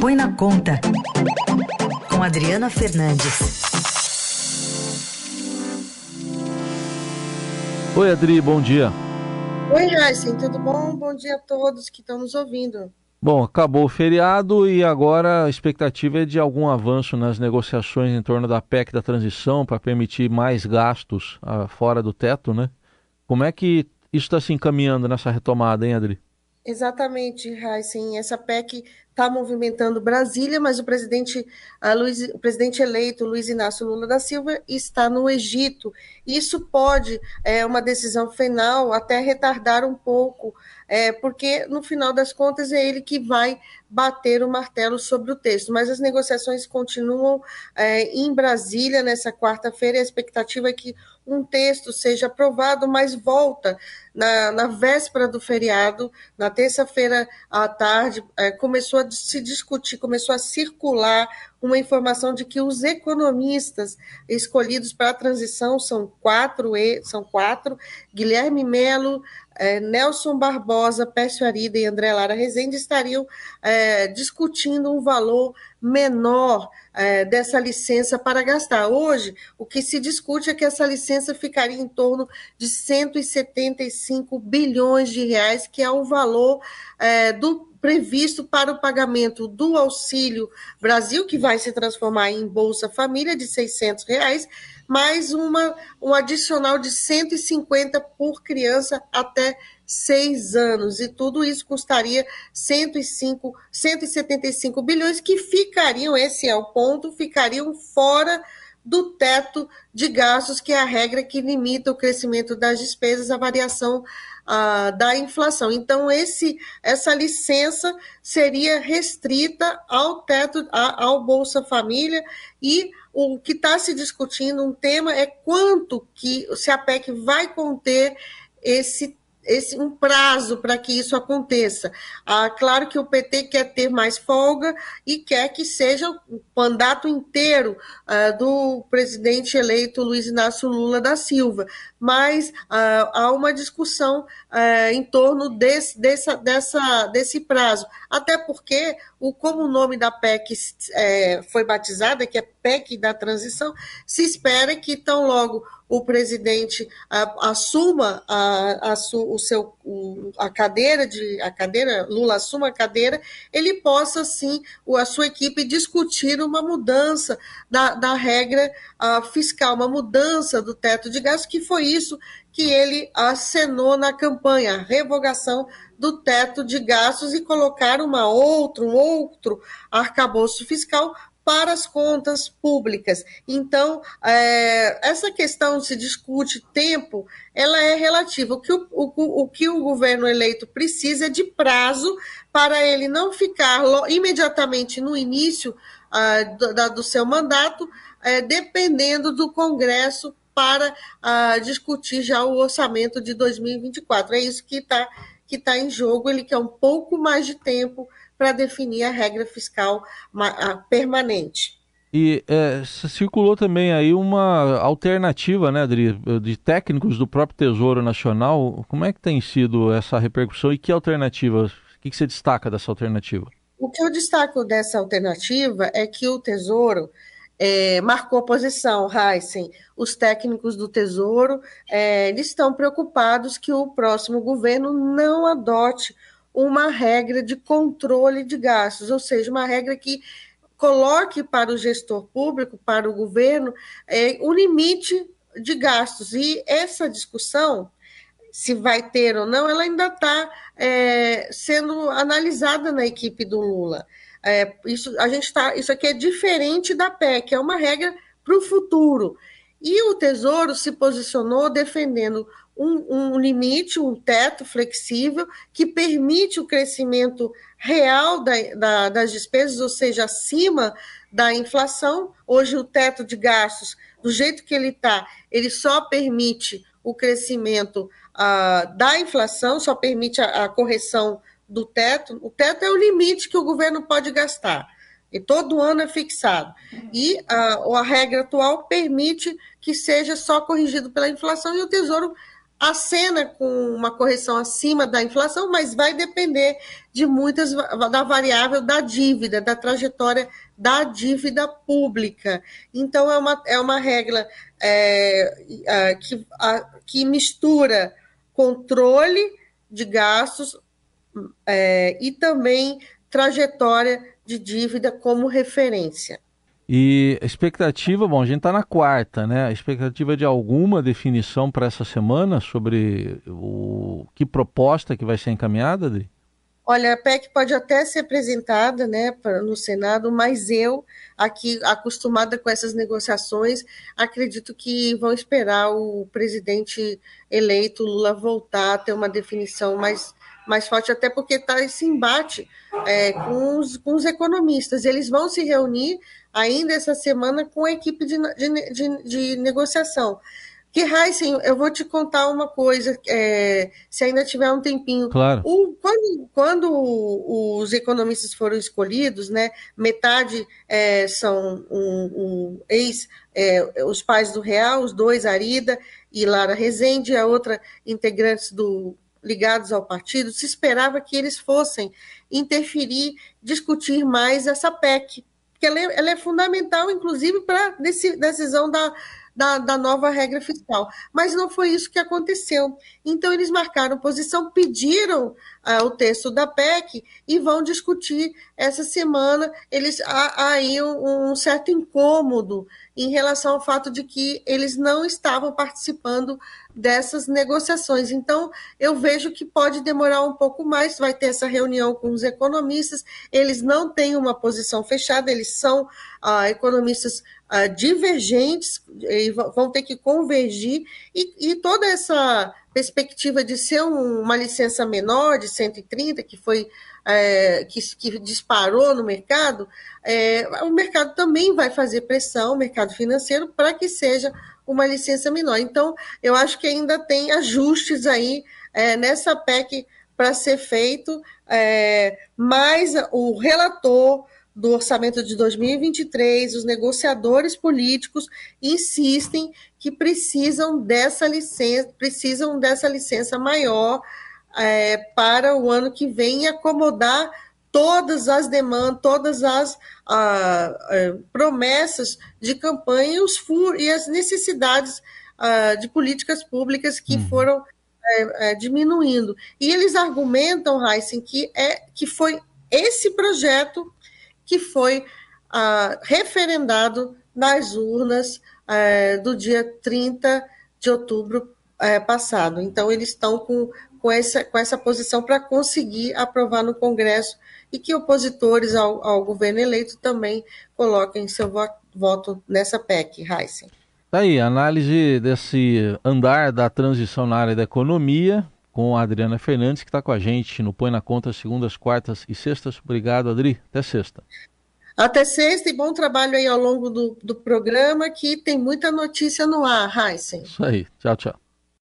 Põe na Conta, com Adriana Fernandes. Oi, Adri, bom dia. Oi, Heisen, tudo bom? Bom dia a todos que estão nos ouvindo. Bom, acabou o feriado e agora a expectativa é de algum avanço nas negociações em torno da PEC da transição para permitir mais gastos uh, fora do teto, né? Como é que isso está se encaminhando nessa retomada, hein, Adri? Exatamente, Heisen. Essa PEC está movimentando Brasília, mas o presidente, Luiz, o presidente eleito Luiz Inácio Lula da Silva está no Egito. Isso pode, é uma decisão final, até retardar um pouco, é, porque no final das contas é ele que vai bater o martelo sobre o texto. Mas as negociações continuam é, em Brasília nessa quarta-feira. A expectativa é que um texto seja aprovado, mas volta na, na véspera do feriado, na terça-feira à tarde, é, começou a se discutir, começou a circular uma informação de que os economistas escolhidos para a transição são quatro, são quatro Guilherme Melo, é, Nelson Barbosa, Pécio Arida e André Lara Rezende estariam é, discutindo um valor menor é, dessa licença para gastar. Hoje, o que se discute é que essa licença ficaria em torno de 175 bilhões de reais, que é o valor é, do previsto para o pagamento do Auxílio Brasil, que vai se transformar em Bolsa Família de 600 reais, mais uma, um adicional de 150 por criança até seis anos. E tudo isso custaria 105, 175 bilhões, que ficariam, esse é o ponto, ficariam fora do teto de gastos, que é a regra que limita o crescimento das despesas, a variação da inflação. Então, esse, essa licença seria restrita ao teto, a, ao Bolsa Família, e o que está se discutindo, um tema é quanto que se a PEC vai conter esse esse, um prazo para que isso aconteça. Ah, claro que o PT quer ter mais folga e quer que seja o mandato inteiro ah, do presidente eleito Luiz Inácio Lula da Silva, mas ah, há uma discussão ah, em torno desse, dessa, dessa, desse prazo, até porque o, como o nome da PEC é, foi batizada, que é PEC da transição, se espera que tão logo o presidente a, assuma a, a, o seu, o, a cadeira de a cadeira Lula assuma a cadeira, ele possa sim a sua equipe discutir uma mudança da, da regra fiscal, uma mudança do teto de gastos, que foi isso que ele acenou na campanha, a revogação do teto de gastos e colocar uma outro, um outro arcabouço fiscal para as contas públicas. Então, é, essa questão se discute tempo, ela é relativa. O que o, o, o que o governo eleito precisa é de prazo para ele não ficar imediatamente no início ah, do, do, seu mandato, é, dependendo do Congresso para ah, discutir já o orçamento de 2024. É isso que está que tá em jogo. Ele quer um pouco mais de tempo para definir a regra fiscal permanente. E é, circulou também aí uma alternativa, né, Adri, de técnicos do próprio Tesouro Nacional. Como é que tem sido essa repercussão e que alternativa? O que, que você destaca dessa alternativa? O que eu destaco dessa alternativa é que o Tesouro é, marcou posição, Heisen. Os técnicos do Tesouro é, estão preocupados que o próximo governo não adote uma regra de controle de gastos, ou seja, uma regra que coloque para o gestor público, para o governo, é, um limite de gastos. E essa discussão, se vai ter ou não, ela ainda está é, sendo analisada na equipe do Lula. É, isso, a gente tá, isso aqui é diferente da PEC, é uma regra para o futuro. E o Tesouro se posicionou defendendo um, um, limite, um teto flexível que permite o crescimento real da, da, das despesas, ou seja, acima da inflação. Hoje, o teto de gastos, do jeito que ele está, ele só permite o crescimento uh, da inflação, só permite a, a correção do teto. O teto é o limite que o governo pode gastar. E todo ano é fixado. E a, a regra atual permite que seja só corrigido pela inflação e o Tesouro acena com uma correção acima da inflação, mas vai depender de muitas da variável da dívida, da trajetória da dívida pública. Então é uma, é uma regra é, é, que, a, que mistura controle de gastos é, e também trajetória de dívida como referência. E expectativa, bom, a gente está na quarta, né? A expectativa de alguma definição para essa semana sobre o que proposta que vai ser encaminhada, Adri? Olha, a PEC pode até ser apresentada né, no Senado, mas eu, aqui acostumada com essas negociações, acredito que vão esperar o presidente eleito Lula voltar a ter uma definição mais, mais forte, até porque está esse embate é, com, os, com os economistas. Eles vão se reunir ainda essa semana com a equipe de, de, de, de negociação. Que, Heisen, eu vou te contar uma coisa, é, se ainda tiver um tempinho. Claro. O, quando, quando os economistas foram escolhidos, né, metade é, são um, um ex, é, os pais do Real, os dois, Arida e Lara Rezende, a outra integrantes do ligados ao partido, se esperava que eles fossem interferir, discutir mais essa PEC, porque ela é, ela é fundamental, inclusive, para a decisão da, da, da, nova regra fiscal. Mas não foi isso que aconteceu. Então, eles marcaram posição, pediram uh, o texto da PEC e vão discutir essa semana. Eles há, há aí um, um, certo incômodo em relação ao fato de que eles não estavam participando dessas negociações. Então, eu vejo que pode demorar um pouco mais, vai ter essa reunião com os economistas, eles não têm uma posição fechada, eles são ah, economistas ah, divergentes e vão ter que convergir, e, e toda essa perspectiva de ser um, uma licença menor de 130, que foi é, que, que, disparou no mercado, é, o mercado também vai fazer pressão, o mercado financeiro, para que seja uma licença menor. Então, eu acho que ainda tem ajustes aí é, nessa PEC para ser feito, é, mas o relator do orçamento de 2023, os negociadores políticos insistem que precisam dessa licença, precisam dessa licença maior é, para o ano que vem e acomodar todas as demandas, todas as ah, ah, promessas de campanha e, os e as necessidades ah, de políticas públicas que uhum. foram é, é, diminuindo. E eles argumentam, Heisen, que, é, que foi esse projeto que foi ah, referendado nas urnas é, do dia 30 de outubro é, passado. Então, eles estão com, com, essa, com essa posição para conseguir aprovar no Congresso e que opositores ao, ao governo eleito também coloquem seu voto nessa PEC, Heisen. Tá aí, análise desse andar da transição na área da economia com a Adriana Fernandes, que está com a gente no Põe na Conta segundas, quartas e sextas. Obrigado, Adri. Até sexta. Até sexta e bom trabalho aí ao longo do, do programa, que tem muita notícia no ar, Heisen. Isso aí. Tchau, tchau.